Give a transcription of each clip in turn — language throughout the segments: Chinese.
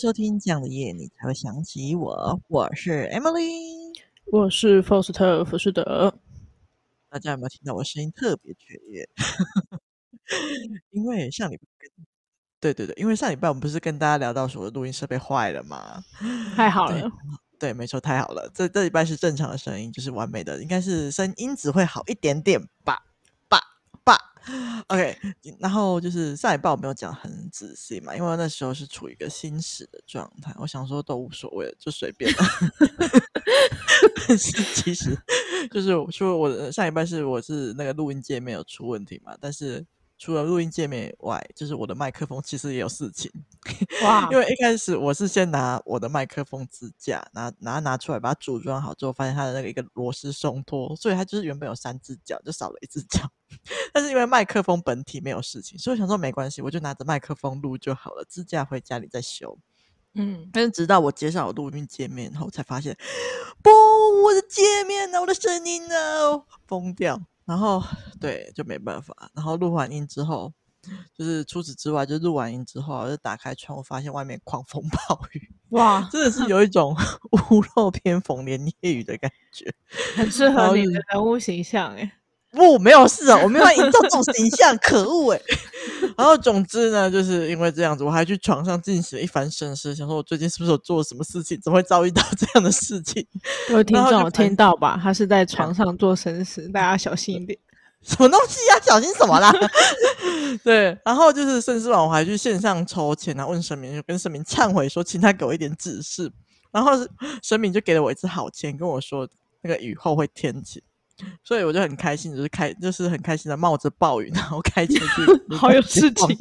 收听这样的夜，你才会想起我。我是 Emily，我是 Foster ·福士德。大家有没有听到我声音特别雀跃？因为上礼拜，对对对，因为上礼拜我们不是跟大家聊到说我的录音设备坏了吗？太好了，对，对，没错，太好了。这这礼拜是正常的声音，就是完美的，应该是声音质会好一点点吧。OK，然后就是上礼拜我没有讲很仔细嘛，因为那时候是处于一个心死的状态，我想说都无所谓，就随便了。但是其实就是我说我的上一半是我是那个录音界面有出问题嘛，但是。除了录音界面以外，就是我的麦克风其实也有事情。哇！因为一开始我是先拿我的麦克风支架拿拿拿出来，把它组装好之后，发现它的那个一个螺丝松脱，所以它就是原本有三只脚，就少了一只脚。但是因为麦克风本体没有事情，所以我想说没关系，我就拿着麦克风录就好了，支架回家里再修。嗯，但是直到我接上我录音界面后，才发现，不，我的界面呢？我的声音呢？疯掉。然后对，就没办法。然后录完音之后，就是除此之外，就录完音之后，我就打开窗户，发现外面狂风暴雨，哇，真的是有一种 屋漏偏逢连夜雨的感觉，很适合你的人物形象哎。不，没有事啊，我没有营造这种形象，可恶哎。然后总之呢，就是因为这样子，我还去床上进行了一番深思，想说我最近是不是有做什么事情，怎么会遭遇到这样的事情？有听众有听到吧？他是在床上做深思，大家小心一点。什么东西呀？小心什么啦？对，然后就是深思完，我还去线上抽签啊，问神明，就跟神明忏悔说，请他给我一点指示。然后神明就给了我一支好签，跟我说那个雨后会天晴。所以我就很开心，就是开，就是很开心的冒着暴雨，然后开车去，好有事情，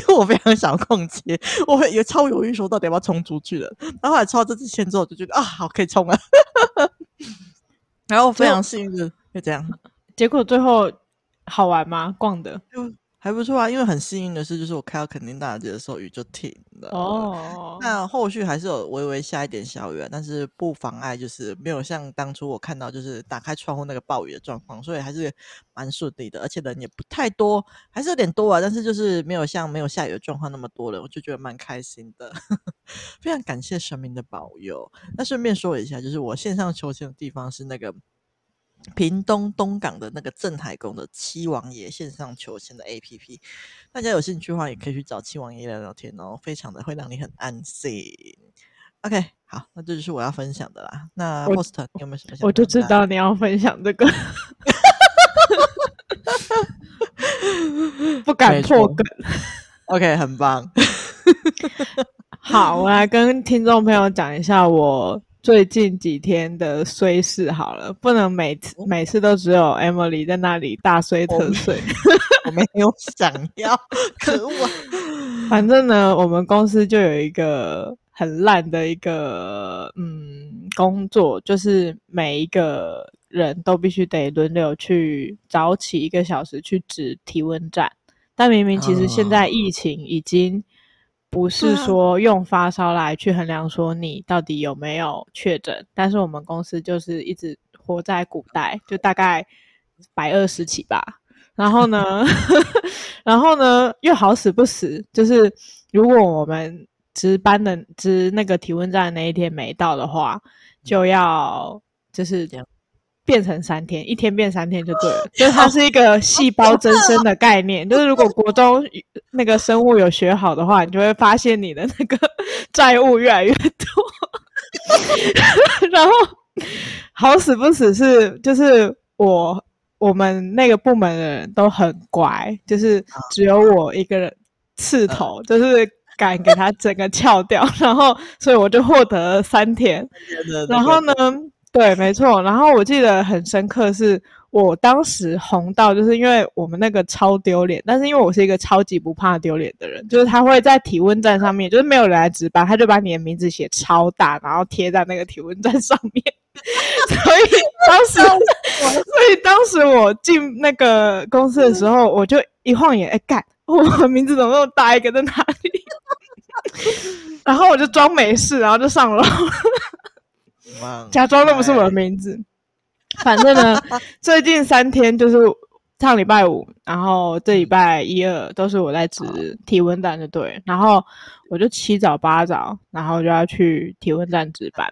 因为我非常想逛街，我会也超犹豫，说到底要不要冲出去了。然后后来抽到这支签之后，就觉得啊，好可以冲啊！然后非常幸运的就这样，结果最后好玩吗？逛的？还不错啊，因为很幸运的是，就是我开到垦丁大街的时候雨就停了。哦，那后续还是有微微下一点小雨，但是不妨碍就是没有像当初我看到就是打开窗户那个暴雨的状况，所以还是蛮顺利的，而且人也不太多，还是有点多啊，但是就是没有像没有下雨的状况那么多人，我就觉得蛮开心的，非常感谢神明的保佑。那顺便说一下，就是我线上求签的地方是那个。屏东东港的那个镇海宫的七王爷线上求签的 APP，大家有兴趣的话也可以去找七王爷聊聊天哦，非常的会让你很安心。OK，好，那这就是我要分享的啦。那 Post 你有没有什么想？我就知道你要分享这个，不敢破梗。OK，很棒。好，我来跟听众朋友讲一下我。最近几天的衰事好了，不能每次每次都只有 Emily 在那里大衰特衰。我没有想要，可恶啊！反正呢，我们公司就有一个很烂的一个嗯工作，就是每一个人都必须得轮流去早起一个小时去值体温站，但明明其实现在疫情已经。不是说用发烧来去衡量说你到底有没有确诊，但是我们公司就是一直活在古代，就大概百二十起吧。然后呢，然后呢又好死不死，就是如果我们值班的值那个体温站的那一天没到的话，就要就是这样。变成三天，一天变三天就对了，就它是一个细胞增生的概念。就是如果国中那个生物有学好的话，你就会发现你的那个 债务越来越多。然后好死不死是，就是我我们那个部门的人都很乖，就是只有我一个人刺头，就是敢给他整个撬掉，然后所以我就获得了三天。然后呢？对，没错。然后我记得很深刻，是我当时红到，就是因为我们那个超丢脸，但是因为我是一个超级不怕丢脸的人，就是他会在体温站上面，就是没有人来值班，他就把你的名字写超大，然后贴在那个体温站上面。所以当时，所以当时我进那个公司的时候，我就一晃眼，哎，干，我的名字怎么那么大一个在哪里？然后我就装没事，然后就上楼。假装都不是我的名字，反正呢，最近三天就是上礼拜五，然后这礼拜一二都是我在值体温站的对，然后我就七早八早，然后就要去体温站值班，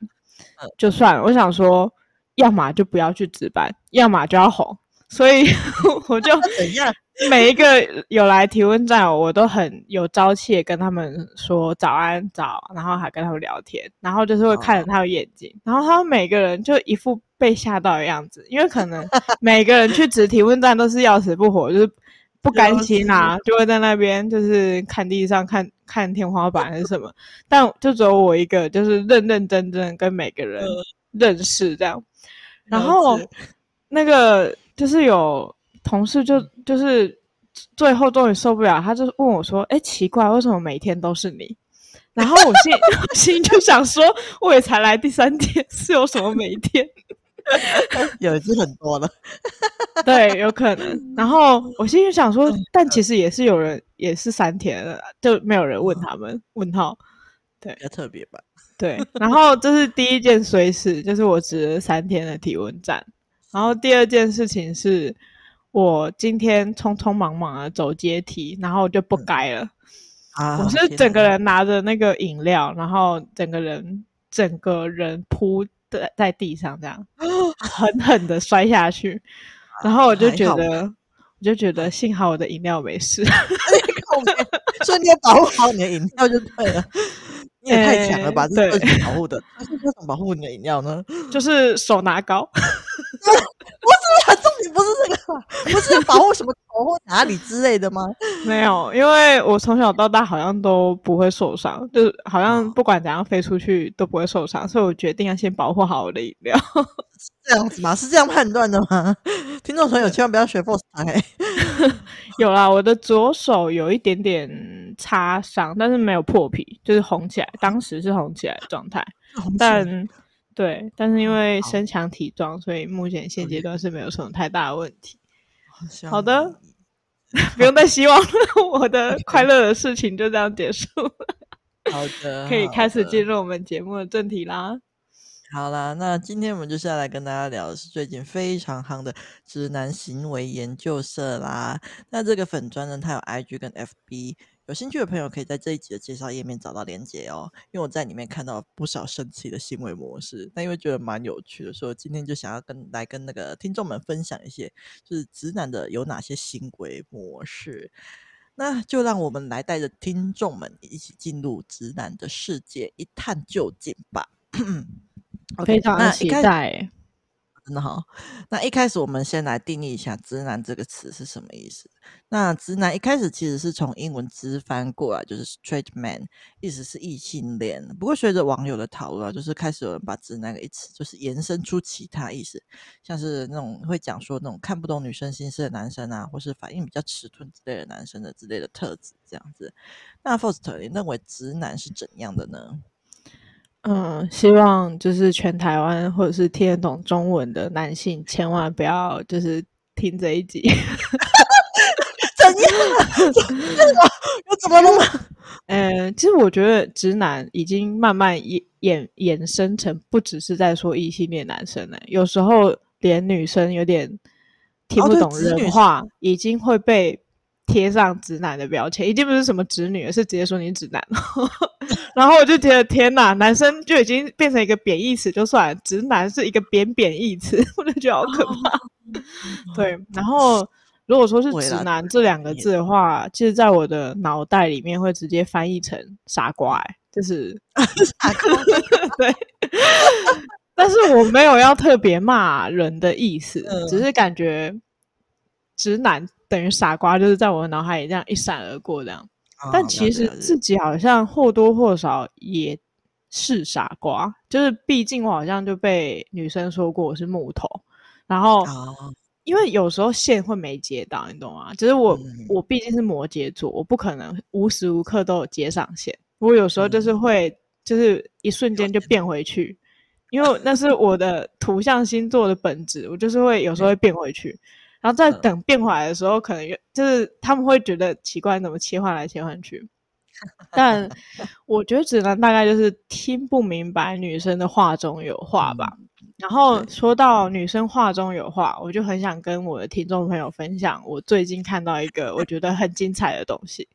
就算了。我想说，要么就不要去值班，要么就要红，所以 我就怎样。每一个有来提问站，我都很有朝气跟他们说早安早，然后还跟他们聊天，然后就是会看着他们眼睛，然后他们每个人就一副被吓到的样子，因为可能 每个人去值提问站都是要死不活，就是不甘心啊，就会在那边就是看地上看看天花板还是什么，但就只有我一个就是认认真真跟每个人认识这样，然后那个就是有。同事就就是最后终于受不了，他就问我说：“哎，奇怪，为什么每天都是你？”然后我心 我心就想说：“我也才来第三天，是有什么每天？有一次很多了，对，有可能。”然后我心里想说：“但其实也是有人也是三天了，就没有人问他们问号。”对，比较特别吧？对。然后这是第一件衰事，就是我值了三天的体温站。然后第二件事情是。我今天匆匆忙忙的走阶梯，然后就不该了。啊、我是整个人拿着那个饮料，然后整个人整个人扑在在地上，这样 狠狠的摔下去。然后我就觉得，我就觉得幸好我的饮料没事。所以你要保护好你的饮料就对了。你也太强了吧！欸、这是二级保护的？那是怎么保护你的饮料呢？就是手拿高。不 重点不是这个，不是保护什么头或哪里之类的吗？没有，因为我从小到大好像都不会受伤，就是好像不管怎样飞出去都不会受伤，所以我决定要先保护好我的饮料。是这样子吗？是这样判断的吗？听众朋友千万不要学 Boss 欸。有啦，我的左手有一点点擦伤，但是没有破皮，就是红起来，当时是红起来的状态，但。对，但是因为身强体壮，所以目前现阶段是没有什么太大的问题。好，好的，不用再希望了，我的快乐的事情就这样结束了。好的，可以开始进入我们节目的正题啦。好啦，那今天我们就是要来跟大家聊的是最近非常夯的直男行为研究社啦。那这个粉砖呢，它有 IG 跟 FB。有兴趣的朋友可以在这一集的介绍页面找到连结哦，因为我在里面看到不少神奇的行为模式，那因为觉得蛮有趣的，所以今天就想要跟来跟那个听众们分享一些，就是直男的有哪些行为模式。那就让我们来带着听众们一起进入直男的世界，一探究竟吧。okay, 非常期待。真的好，那一开始我们先来定义一下“直男”这个词是什么意思。那“直男”一开始其实是从英文直翻过来，就是 “straight man”，意思是异性恋。不过随着网友的讨论，就是开始有人把“直男”这个词就是延伸出其他意思，像是那种会讲说那种看不懂女生心思的男生啊，或是反应比较迟钝之类的男生的之类的特质这样子。那 Faust，你认为直男是怎样的呢？嗯，希望就是全台湾或者是听得懂中文的男性，千万不要就是听这一集。怎样？又 怎么了吗？嗯，其实我觉得直男已经慢慢演衍衍生成不只是在说异性恋男生了，有时候连女生有点听不懂人话，已经会被。贴上直男的标签，已经不是什么直女了，是直接说你是直男。然后我就觉得天哪，男生就已经变成一个贬义词，就算了，直男是一个贬贬义词，我就觉得好可怕。对，然后如果说是直男这两个字的话，其实在我的脑袋里面会直接翻译成傻瓜，欸，就是傻瓜。对，但是我没有要特别骂人的意思，嗯，只是感觉直男。等于傻瓜，就是在我的脑海里这样一闪而过这样，哦、但其实自己好像或多或少也是傻瓜，就是毕竟我好像就被女生说过我是木头，然后、哦、因为有时候线会没接到，你懂吗？就是我、嗯、我毕竟是摩羯座，我不可能无时无刻都有接上线，我有时候就是会就是一瞬间就变回去，因为那是我的图像星座的本质，我就是会有时候会变回去。嗯然后在等变回来的时候，可能就是他们会觉得奇怪，怎么切换来切换去？但我觉得只能大概就是听不明白女生的话中有话吧。然后说到女生话中有话，我就很想跟我的听众朋友分享，我最近看到一个我觉得很精彩的东西。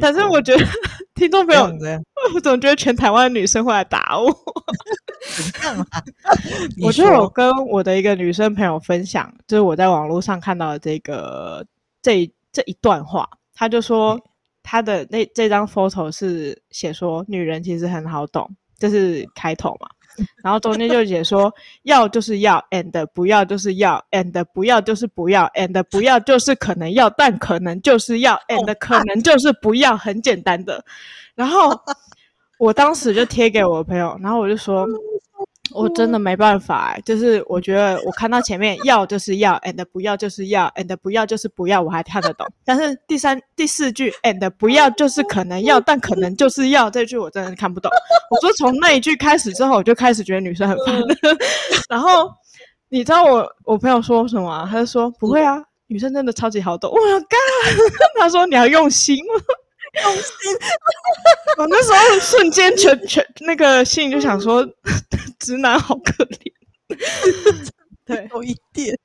但是我觉得听众朋友，我总觉得全台湾的女生会来打我。我就有跟我的一个女生朋友分享，就是我在网络上看到的这个这这一段话，她就说她的那这张 photo 是写说女人其实很好懂，这是开头嘛。然后中间就写说，要就是要，and 不要就是要，and 不要就是不要，and 不要就是可能要，但可能就是要，and 可能就是不要，很简单的。然后我当时就贴给我的朋友，然后我就说。我真的没办法就是我觉得我看到前面要就是要，and 不要就是要，and 不要就是不要，我还看得懂。但是第三、第四句 and 不要就是可能要，但可能就是要这句我真的看不懂。我说从那一句开始之后，我就开始觉得女生很烦。然后你知道我我朋友说什么、啊？他就说不会啊，女生真的超级好懂。我要干，他说你要用心。用心，我那时候瞬间全全那个心里就想说，直男好可怜。对，有一点，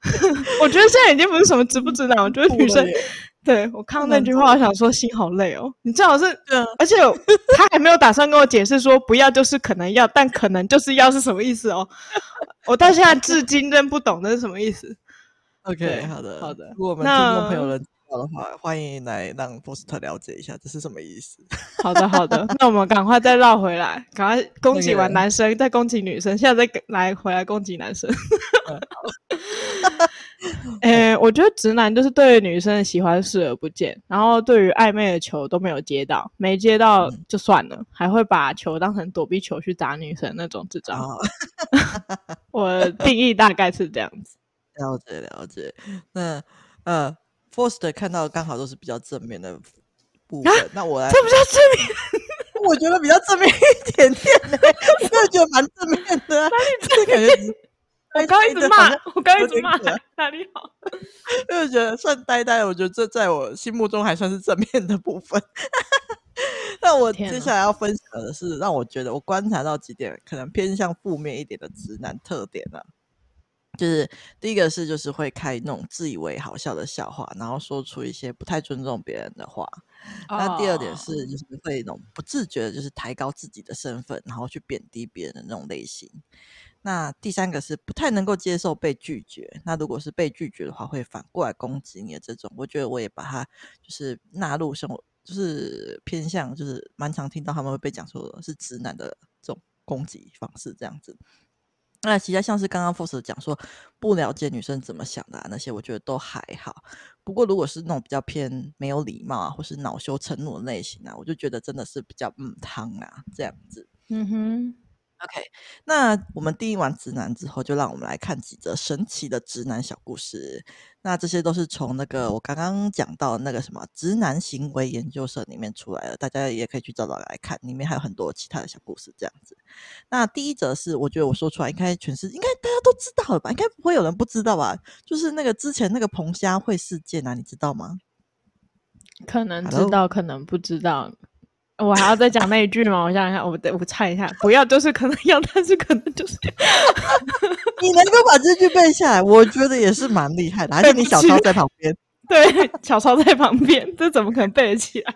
我觉得现在已经不是什么直不直男，我觉得女生。对，我看到那句话，我想说心好累哦。你最好是，而且他还没有打算跟我解释说不要就是可能要，但可能就是要是什么意思哦。我到现在至今仍不懂那是什么意思。OK，好的，好的。如果我们听众朋友们。好的话，欢迎来让波斯特了解一下这是什么意思。好的，好的，那我们赶快再绕回来，赶快攻击完男生，再攻击女生，现在再来回来攻击男生。诶，我觉得直男就是对女生的喜欢视而不见，然后对于暧昧的球都没有接到，没接到就算了，嗯、还会把球当成躲避球去打女生那种智障。哦、我定义大概是这样子。了解，了解。那，呃。Foster 看到刚好都是比较正面的部分，啊、那我来，这比较正面，我觉得比较正面一点点呢，我真的觉得蛮正面的、啊。哪里正面？我刚一直骂，我刚一直骂，哪里好？因为觉得算呆呆，我觉得这在我心目中还算是正面的部分。那我接下来要分享的是，让我觉得我观察到几点可能偏向负面一点的直男特点呢、啊。就是第一个是，就是会开那种自以为好笑的笑话，然后说出一些不太尊重别人的话。Oh. 那第二点是，就是会那种不自觉的，就是抬高自己的身份，然后去贬低别人的那种类型。那第三个是不太能够接受被拒绝。那如果是被拒绝的话，会反过来攻击你的这种，我觉得我也把它就是纳入生活，就是偏向，就是蛮常听到他们会被讲说是直男的这种攻击方式，这样子。那其他像是刚刚 Foster 讲说不了解女生怎么想的、那些，我觉得都还好。不过如果是那种比较偏没有礼貌啊，或是恼羞成怒的类型啊，我就觉得真的是比较嗯汤啊这样子。嗯哼。OK，那我们定义完直男之后，就让我们来看几则神奇的直男小故事。那这些都是从那个我刚刚讲到那个什么直男行为研究社里面出来的，大家也可以去找找来看，里面还有很多其他的小故事。这样子，那第一则是我觉得我说出来应该全是应该大家都知道了吧？应该不会有人不知道吧？就是那个之前那个彭佳慧事件啊，你知道吗？可能知道，Hello? 可能不知道。我还要再讲那一句吗？我想想看，我我猜一下，不要就是可能要，但是可能就是 你能够把这句背下来，我觉得也是蛮厉害的。而且你小抄在旁边，对，小抄在旁边，这怎么可能背得起来？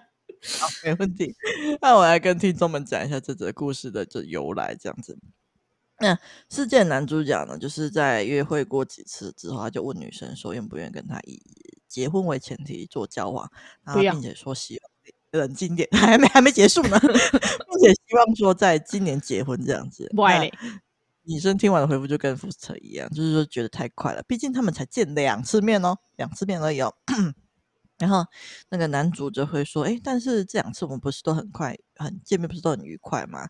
好，没问题。那我来跟听众们讲一下这则故事的这由来，这样子。那事件男主角呢，就是在约会过几次之后，他就问女生说，愿不愿意跟他以结婚为前提做交往，然后并且说希望。冷静点，还没还没结束呢，并且希望说在今年结婚这样子。不爱你。女生听完的回复就跟 Foster 一样，就是说觉得太快了，毕竟他们才见两次面哦，两次面而已哦。然后那个男主就会说：“哎，但是这两次我们不是都很快，很见面不是都很愉快吗？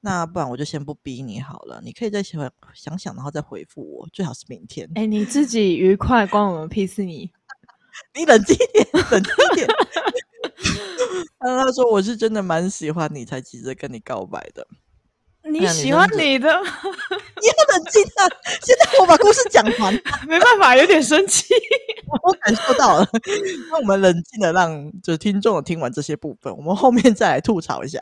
那不然我就先不逼你好了，你可以再想想想，然后再回复我，最好是明天。”哎，你自己愉快关我们屁事你？你冷静一点，冷静一点。他说：“我是真的蛮喜欢你，才急着跟你告白的。你喜欢你的，你要冷静啊！现在我把故事讲完，没办法，有点生气。我感受到了。那我们冷静的让就是听众听完这些部分，我们后面再来吐槽一下。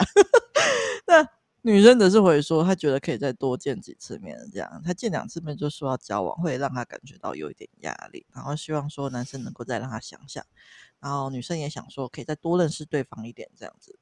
那女生则是回说，她觉得可以再多见几次面，这样她见两次面就说要交往，会让她感觉到有一点压力，然后希望说男生能够再让她想想，然后女生也想说可以再多认识对方一点这样子，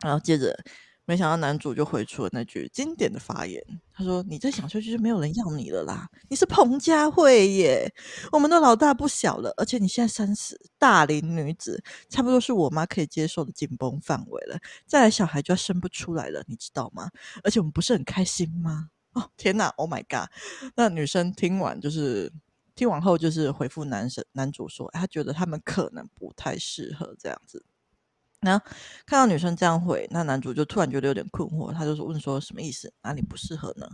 然后接着。没想到男主就回出了那句经典的发言，他说：“你再想出去就没有人要你了啦，你是彭佳慧耶，我们都老大不小了，而且你现在三十，大龄女子，差不多是我妈可以接受的紧绷范围了，再来小孩就要生不出来了，你知道吗？而且我们不是很开心吗？哦天哪，Oh my god！那女生听完就是听完后就是回复男生男主说，他觉得他们可能不太适合这样子。”然后看到女生这样回，那男主就突然觉得有点困惑，他就说问说什么意思？哪里不适合呢？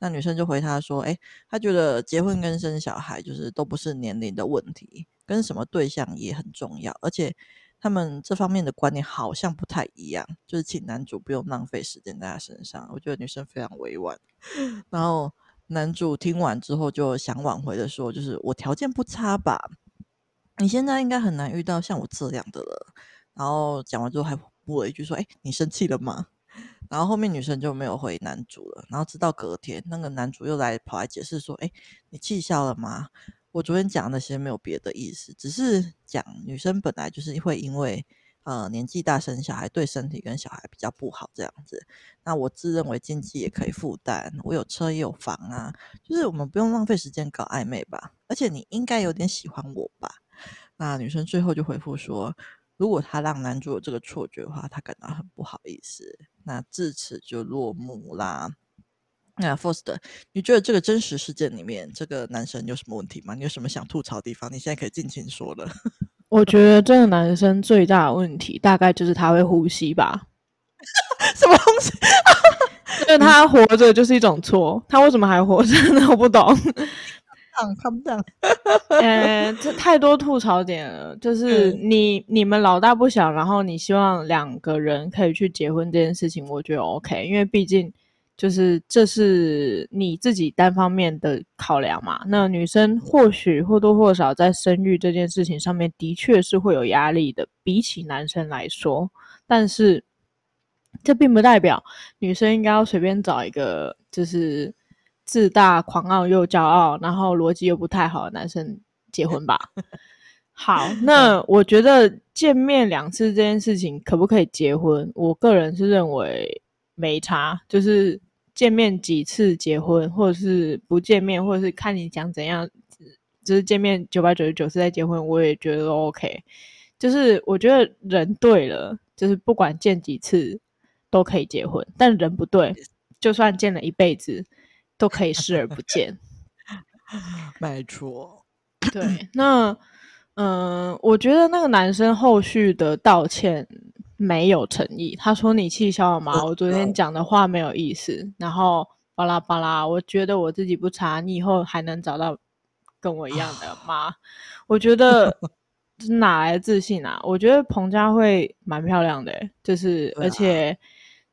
那女生就回他说：“哎，他觉得结婚跟生小孩就是都不是年龄的问题，跟什么对象也很重要，而且他们这方面的观念好像不太一样，就是请男主不用浪费时间在他身上。”我觉得女生非常委婉。然后男主听完之后就想挽回的说：“就是我条件不差吧？你现在应该很难遇到像我这样的了。”然后讲完之后还补了一句说：“哎，你生气了吗？”然后后面女生就没有回男主了。然后直到隔天，那个男主又来跑来解释说：“哎，你气消了吗？我昨天讲那些没有别的意思，只是讲女生本来就是会因为呃年纪大生小孩对身体跟小孩比较不好这样子。那我自认为经济也可以负担，我有车也有房啊，就是我们不用浪费时间搞暧昧吧。而且你应该有点喜欢我吧？”那女生最后就回复说。如果他让男主有这个错觉的话，他感到很不好意思。那至此就落幕啦。那 Foster，你觉得这个真实事件里面，这个男生有什么问题吗？你有什么想吐槽的地方？你现在可以尽情说了。我觉得这个男生最大的问题，大概就是他会呼吸吧。什么东西？因为他活着就是一种错，他为什么还活着呢？我不懂。看不到，呃，这太多吐槽点了。就是你、嗯、你们老大不小，然后你希望两个人可以去结婚这件事情，我觉得 OK，因为毕竟就是这是你自己单方面的考量嘛。那女生或许或多或少在生育这件事情上面的确是会有压力的，比起男生来说。但是这并不代表女生应该要随便找一个就是。自大、狂傲又骄傲，然后逻辑又不太好的男生结婚吧。好，那我觉得见面两次这件事情可不可以结婚？我个人是认为没差，就是见面几次结婚，或者是不见面，或者是看你想怎样，就是见面九百九十九次再结婚，我也觉得 OK。就是我觉得人对了，就是不管见几次都可以结婚，但人不对，就算见了一辈子。都可以视而不见，没错。对，那嗯、呃，我觉得那个男生后续的道歉没有诚意。他说：“你气消了吗？我昨天讲的话没有意思。”然后巴拉巴拉，我觉得我自己不差，你以后还能找到跟我一样的吗？我觉得哪来的自信啊？我觉得彭佳慧蛮漂亮的、欸，就是而且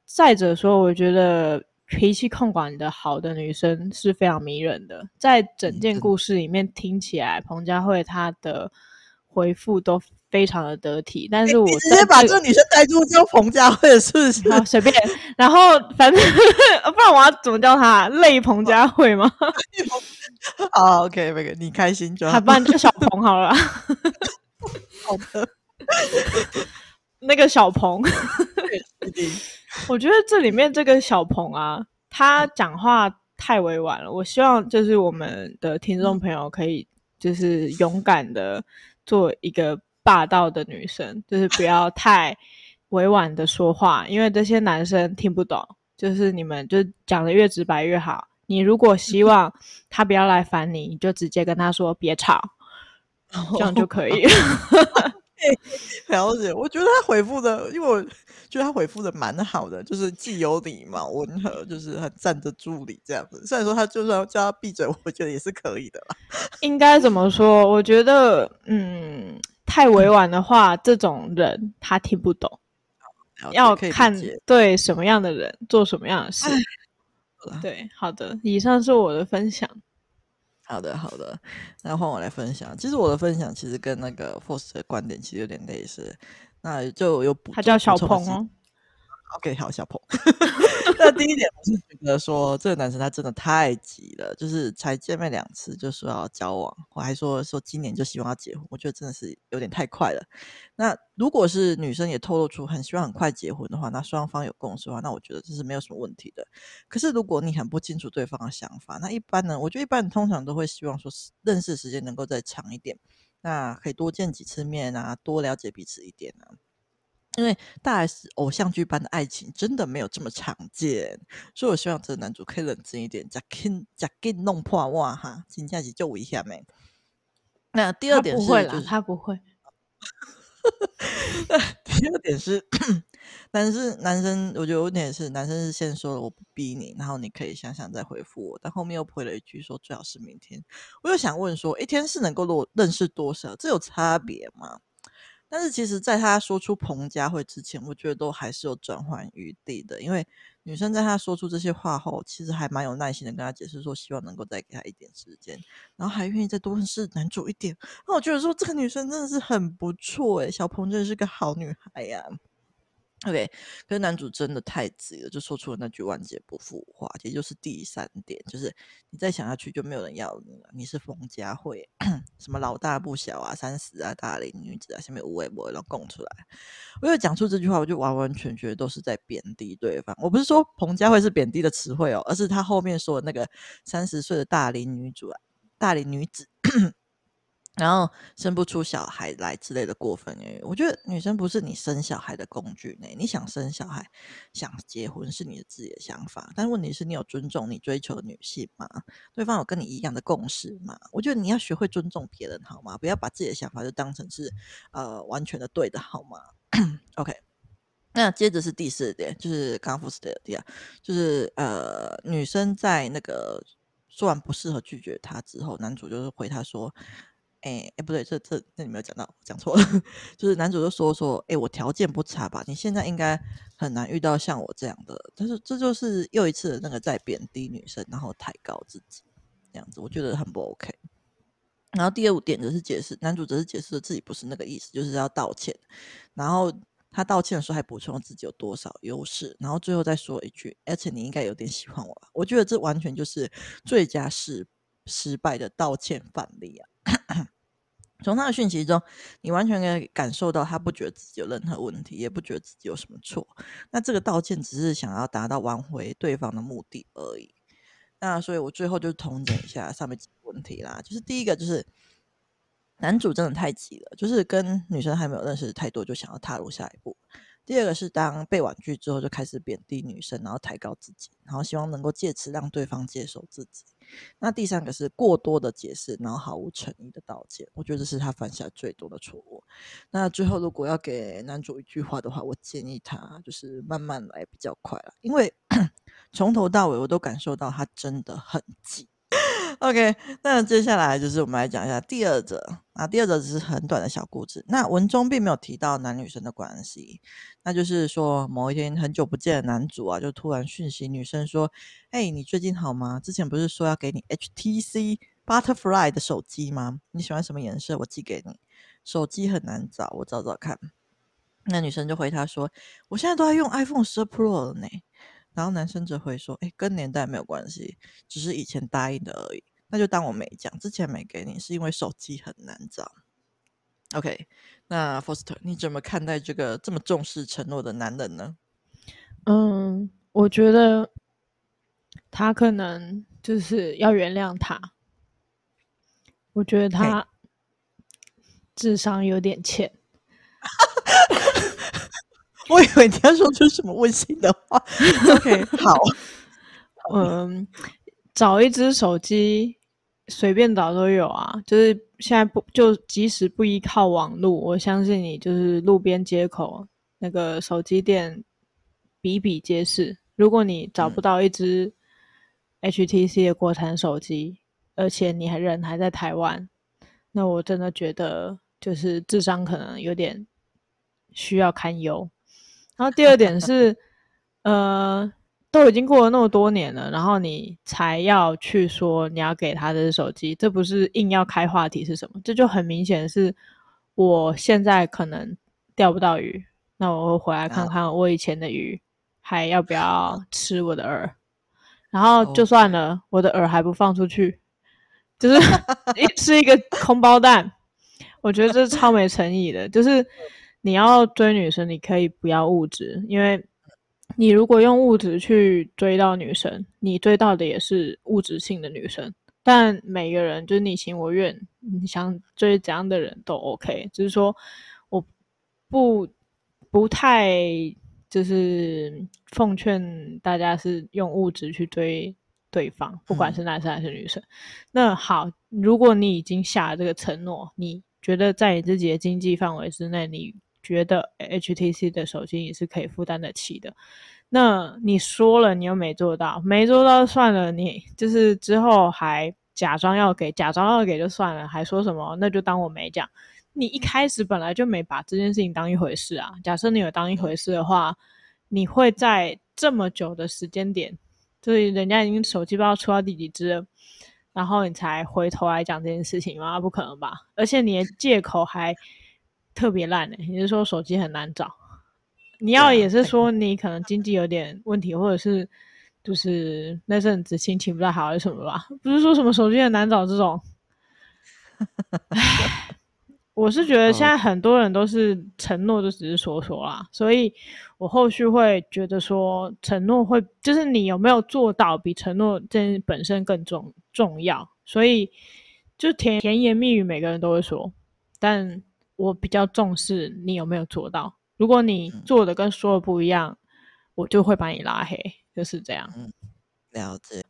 再者说，我觉得。脾气控管的好的女生是非常迷人的，在整件故事里面听起来，彭佳慧她的回复都非常的得体。但是我直接把这个女生带入叫彭佳慧是不是？好，随便。然后反正不然我要怎么叫她？累彭佳慧吗？好，OK，那个你开心就好。不然叫小彭好了。好的。那个小彭。我觉得这里面这个小鹏啊，他讲话太委婉了。我希望就是我们的听众朋友可以就是勇敢的做一个霸道的女生，就是不要太委婉的说话，因为这些男生听不懂。就是你们就讲的越直白越好。你如果希望他不要来烦你，你就直接跟他说别吵，这样就可以了。了解，我觉得他回复的，因为我觉得他回复的蛮好的，就是既有礼貌、温和，就是很站得住理这样子。虽然说他就算叫他闭嘴，我觉得也是可以的啦。应该怎么说？我觉得，嗯，太委婉的话，这种人他听不懂。要看对什么样的人做什么样的事。对，好的，以上是我的分享。好的，好的，那换我来分享。其实我的分享其实跟那个 Force 的观点其实有点类似。那就有补，他叫小鹏哦。OK，好，小鹏。那第一点，我是觉得说这个男生他真的太急了，就是才见面两次就说要交往，我还说说今年就希望要结婚，我觉得真的是有点太快了。那如果是女生也透露出很希望很快结婚的话，那双方有共识的话，那我觉得这是没有什么问题的。可是如果你很不清楚对方的想法，那一般呢，我觉得一般通常都会希望说认识时间能够再长一点，那可以多见几次面啊，多了解彼此一点啊。因为大 S 偶像剧般的爱情真的没有这么常见，所以我希望这个男主可以冷静一点，假给假给弄破哇哈，请假期救我一下没？那第二点是，他不会啦，他不会。第二点是，但是男生，我觉得有点是男生是先说了我不逼你，然后你可以想想再回复我，但后面又回了一句说最好是明天。我又想问说，一天是能够认认识多少？这有差别吗？但是其实，在他说出彭佳慧之前，我觉得都还是有转换余地的。因为女生在他说出这些话后，其实还蛮有耐心的跟他解释说，希望能够再给他一点时间，然后还愿意再多认识男主一点。那我觉得说，这个女生真的是很不错诶，小鹏真的是个好女孩呀、OK，可是男主真的太急了，就说出了那句万劫不复话，也就是第三点，就是你再想下去就没有人要你了。你是彭佳慧，什么老大不小啊，三十啊，大龄女子啊，下面无微不微都供出来。我有讲出这句话，我就完完全全都是在贬低对方。我不是说彭佳慧是贬低的词汇哦，而是他后面说的那个三十岁的大龄女主啊，大龄女子。然后生不出小孩来之类的过分言语，我觉得女生不是你生小孩的工具呢。你想生小孩、想结婚是你的自己的想法，但问题是你有尊重你追求的女性吗？对方有跟你一样的共识吗？我觉得你要学会尊重别人，好吗？不要把自己的想法就当成是呃完全的对的，好吗？OK，那接着是第四点，就是刚刚 first 的第二，就是呃女生在那个说完不适合拒绝他之后，男主就是回他说。哎哎，不对，这这这里没有讲到，讲错了。就是男主就说说，哎，我条件不差吧？你现在应该很难遇到像我这样的。但是这就是又一次的那个在贬低女生，然后抬高自己这样子，我觉得很不 OK。然后第二点则是解释，男主则是解释了自己不是那个意思，就是要道歉。然后他道歉的时候还补充了自己有多少优势，然后最后再说一句，而且你应该有点喜欢我吧？我觉得这完全就是最佳失失败的道歉范例啊！从他的讯息中，你完全可以感受到他不觉得自己有任何问题，也不觉得自己有什么错。那这个道歉只是想要达到挽回对方的目的而已。那所以我最后就统整一下上面几个问题啦，就是第一个就是男主真的太急了，就是跟女生还没有认识太多就想要踏入下一步。第二个是当被婉拒之后就开始贬低女生，然后抬高自己，然后希望能够借此让对方接受自己。那第三个是过多的解释，然后毫无诚意的道歉。我觉得这是他犯下最多的错误。那最后如果要给男主一句话的话，我建议他就是慢慢来比较快了，因为 从头到尾我都感受到他真的很急。OK，那接下来就是我们来讲一下第二则啊，第二则只是很短的小故事。那文中并没有提到男女生的关系，那就是说某一天很久不见的男主啊，就突然讯息女生说：“哎，你最近好吗？之前不是说要给你 HTC Butterfly 的手机吗？你喜欢什么颜色？我寄给你。手机很难找，我找找看。”那女生就回他说：“我现在都在用 iPhone 十 Pro 了呢。”然后男生则会说：“哎，跟年代没有关系，只是以前答应的而已。那就当我没讲，之前没给你是因为手机很难找。” OK，那 Foster，你怎么看待这个这么重视承诺的男人呢？嗯，我觉得他可能就是要原谅他。我觉得他智商有点欠。我以为你要说出什么温馨的话。OK，好，嗯，找一只手机随便找都有啊。就是现在不就即使不依靠网络，我相信你就是路边街口那个手机店比比皆是。如果你找不到一只 HTC 的国产手机，嗯、而且你还人还在台湾，那我真的觉得就是智商可能有点需要堪忧。然后第二点是，呃，都已经过了那么多年了，然后你才要去说你要给他的手机，这不是硬要开话题是什么？这就很明显是，我现在可能钓不到鱼，那我会回来看看我以前的鱼还要不要吃我的饵？然后就算了.我的饵还不放出去，就是 是一个空包蛋。我觉得这是超没诚意的。就是你要追女生，你可以不要物质，因为你如果用物质去追到女生，你追到的也是物质性的女生。但每个人就是你情我愿，你想追怎样的人都 OK。只是说我不不太就是奉劝大家是用物质去追对方，不管是男生还是女生。嗯、那好，如果你已经下了这个承诺，你觉得在你自己的经济范围之内，你觉得 HTC 的手机你是可以负担得起的。那你说了，你又没做到，没做到算了，你就是之后还假装要给，假装要给就算了，还说什么那就当我没讲。你一开始本来就没把这件事情当一回事啊。假设你有当一回事的话，你会在这么久的时间点，就是人家已经手机不知道出到第几支了，然后你才回头来讲这件事情吗？不可能吧？而且你的借口还特别烂呢，你是说手机很难找？你要也是说你可能经济有点问题，或者是就是那阵子心情不太好还是什么吧？不是说什么手机很难找这种。唉，我是觉得现在很多人都是承诺就只是说说啦，所以我后续会觉得说承诺会就是你有没有做到比承诺这本身更重重要。所以就甜甜言蜜语每个人都会说，但我比较重视你有没有做到。如果你做的跟说的不一样，嗯、我就会把你拉黑，就是这样。嗯，了解。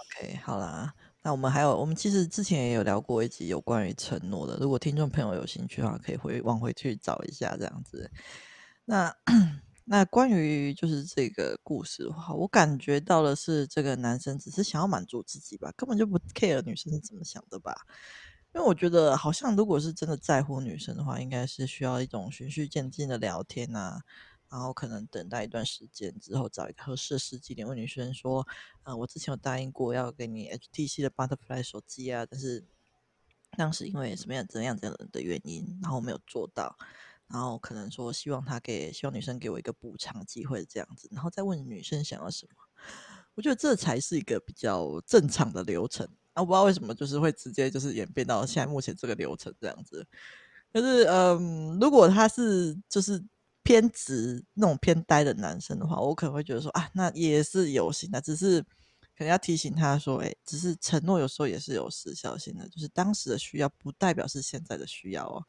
OK，好啦，那我们还有，我们其实之前也有聊过一集有关于承诺的，如果听众朋友有兴趣的话，可以回往回去找一下这样子。那 那关于就是这个故事的话，我感觉到的是，这个男生只是想要满足自己吧，根本就不 care 女生是怎么想的吧。因为我觉得，好像如果是真的在乎女生的话，应该是需要一种循序渐进的聊天啊，然后可能等待一段时间之后，找一个合适的时机点问女生说：“呃，我之前有答应过要给你 HTC 的 Butterfly 手机啊，但是当时因为什么样怎样怎样的原因，然后没有做到，然后可能说希望他给希望女生给我一个补偿机会这样子，然后再问女生想要什么。我觉得这才是一个比较正常的流程。”我不知道为什么，就是会直接就是演变到现在目前这个流程这样子。可是，嗯，如果他是就是偏执那种偏呆的男生的话，我可能会觉得说啊，那也是有心的，只是可能要提醒他说，哎，只是承诺有时候也是有时效性的，就是当时的需要不代表是现在的需要哦。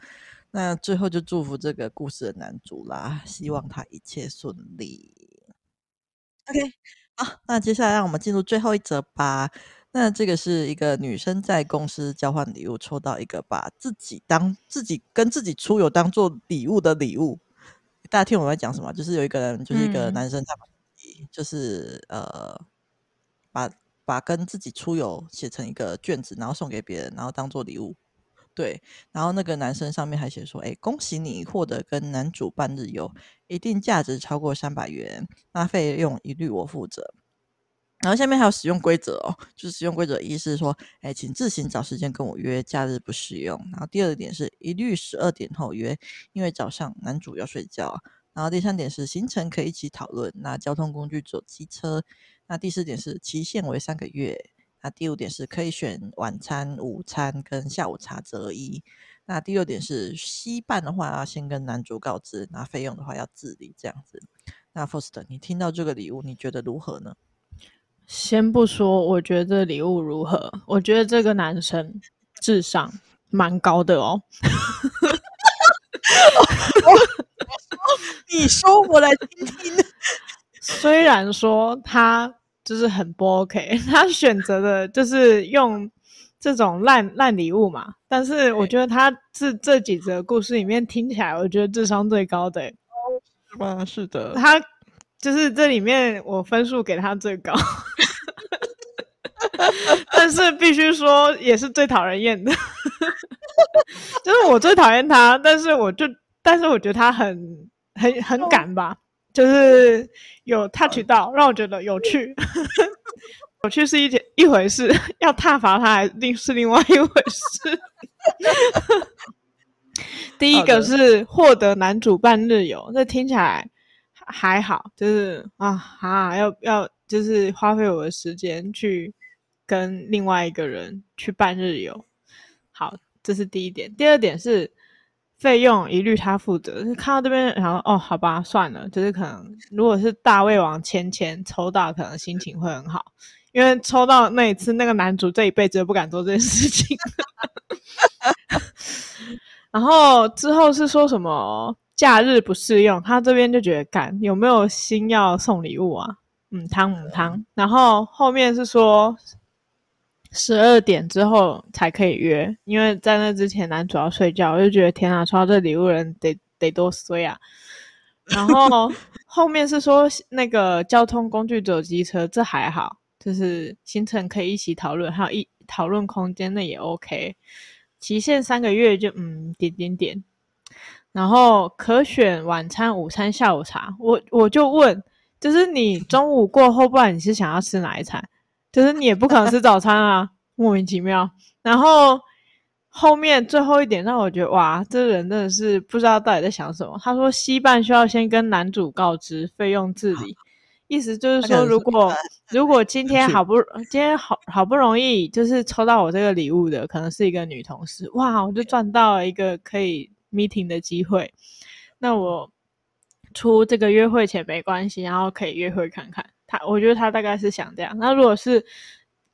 那最后就祝福这个故事的男主啦，希望他一切顺利。OK，好，那接下来让我们进入最后一则吧。那这个是一个女生在公司交换礼物，抽到一个把自己当自己跟自己出游当做礼物的礼物。大家听我在讲什么？就是有一个人，就是一个男生，他就是、嗯、呃，把把跟自己出游写成一个卷子，然后送给别人，然后当做礼物。对，然后那个男生上面还写说：“哎，恭喜你获得跟男主半日游，一定价值超过三百元，那费用一律我负责。”然后下面还有使用规则哦，就是使用规则一是说，哎，请自行找时间跟我约，假日不适用。然后第二点是一律十二点后约，因为早上男主要睡觉。然后第三点是行程可以一起讨论，那交通工具坐机车。那第四点是期限为三个月。那第五点是可以选晚餐、午餐跟下午茶择一。那第六点是携伴的话要先跟男主告知，那费用的话要自理这样子。那 First，你听到这个礼物，你觉得如何呢？先不说，我觉得这礼物如何？我觉得这个男生智商蛮高的哦。你说，我来听听。虽然说他就是很不 OK，他选择的就是用这种烂烂礼物嘛，但是我觉得他这这几则故事里面听起来，我觉得智商最高的。是吗？是的。他。就是这里面我分数给他最高，但是必须说也是最讨人厌的，就是我最讨厌他，但是我就但是我觉得他很很很敢吧，就是有 touch 到让我觉得有趣，有趣是一件一回事，要挞伐他还另是另外一回事。第一个是获得男主半日游，这听起来。还好，就是啊啊，要要就是花费我的时间去跟另外一个人去办日游。好，这是第一点。第二点是费用一律他负责。看到这边，然后哦，好吧，算了，就是可能如果是大胃王千千抽到，可能心情会很好，因为抽到那一次，那个男主这一辈子都不敢做这件事情。然后之后是说什么？假日不适用，他这边就觉得干有没有心要送礼物啊？嗯，汤姆汤。然后后面是说十二点之后才可以约，因为在那之前男主要睡觉，我就觉得天啊，抽到这礼物人得得多衰啊。然后后面是说那个交通工具走机车，这还好，就是行程可以一起讨论，还有一讨论空间那也 OK。期限三个月就嗯点点点。然后可选晚餐、午餐、下午茶。我我就问，就是你中午过后，不然你是想要吃哪一餐？就是你也不可能吃早餐啊，莫名其妙。然后后面最后一点让我觉得，哇，这人真的是不知道到底在想什么。他说，西半需要先跟男主告知，费用自理。意思就是说，如果如果今天好不今天好好不容易就是抽到我这个礼物的，可能是一个女同事，哇，我就赚到了一个可以。Meeting 的机会，那我出这个约会钱没关系，然后可以约会看看他。我觉得他大概是想这样。那如果是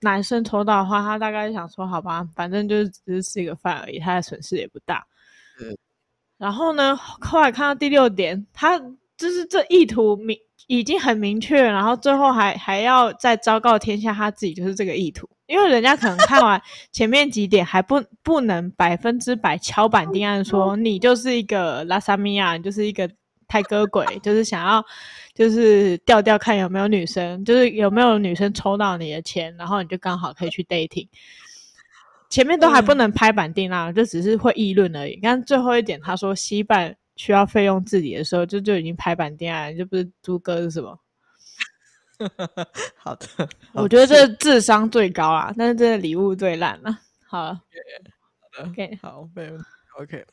男生抽到的话，他大概想说：“好吧，反正就是只是吃一个饭而已，他的损失也不大。”嗯。然后呢，后来看到第六点，他就是这意图明已经很明确，然后最后还还要再昭告天下，他自己就是这个意图。因为人家可能看完前面几点还不不能百分之百敲板定案，说你就是一个拉萨米亚，你就是一个泰哥鬼，就是想要就是调调看有没有女生，就是有没有女生抽到你的钱，然后你就刚好可以去 dating。前面都还不能拍板定案，就只是会议论而已。但最后一点他说西半需要费用自理的时候，就就已经排版定案，就不是猪哥是什么？好的，我觉得这智商最高啊，但是这个礼物最烂了。好了，OK，好，没问题，OK。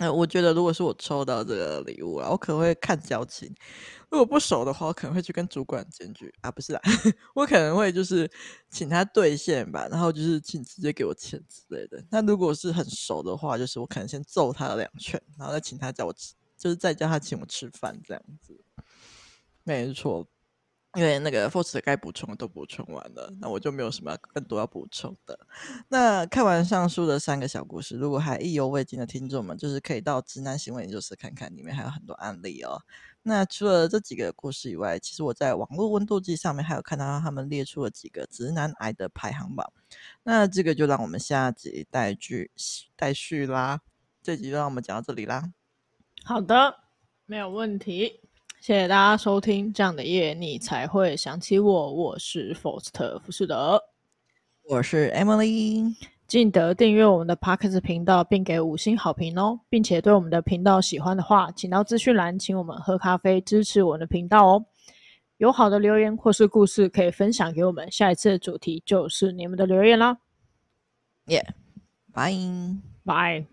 那我觉得如果是我抽到这个礼物啊，我可能会看交情。如果不熟的话，我可能会去跟主管检举啊，不是啦，我可能会就是请他兑现吧，然后就是请直接给我钱之类的。那如果是很熟的话，就是我可能先揍他两拳，然后再请他叫我吃，就是再叫他请我吃饭这样子。没错。因为那个 Faust 该补充都补充完了，那我就没有什么更多要补充的。那看完上述的三个小故事，如果还意犹未尽的听众们，就是可以到直男行为研究室看看，里面还有很多案例哦。那除了这几个故事以外，其实我在网络温度计上面还有看到他们列出了几个直男癌的排行榜。那这个就让我们下集待续待续啦。这集就让我们讲到这里啦。好的，没有问题。谢谢大家收听，这样的夜你才会想起我。我是 Faust 福士德，我是 Emily。记得订阅我们的 Podcast 频道，并给五星好评哦，并且对我们的频道喜欢的话，请到资讯栏请我们喝咖啡支持我们的频道哦。有好的留言或是故事可以分享给我们，下一次的主题就是你们的留言啦。耶，拜拜。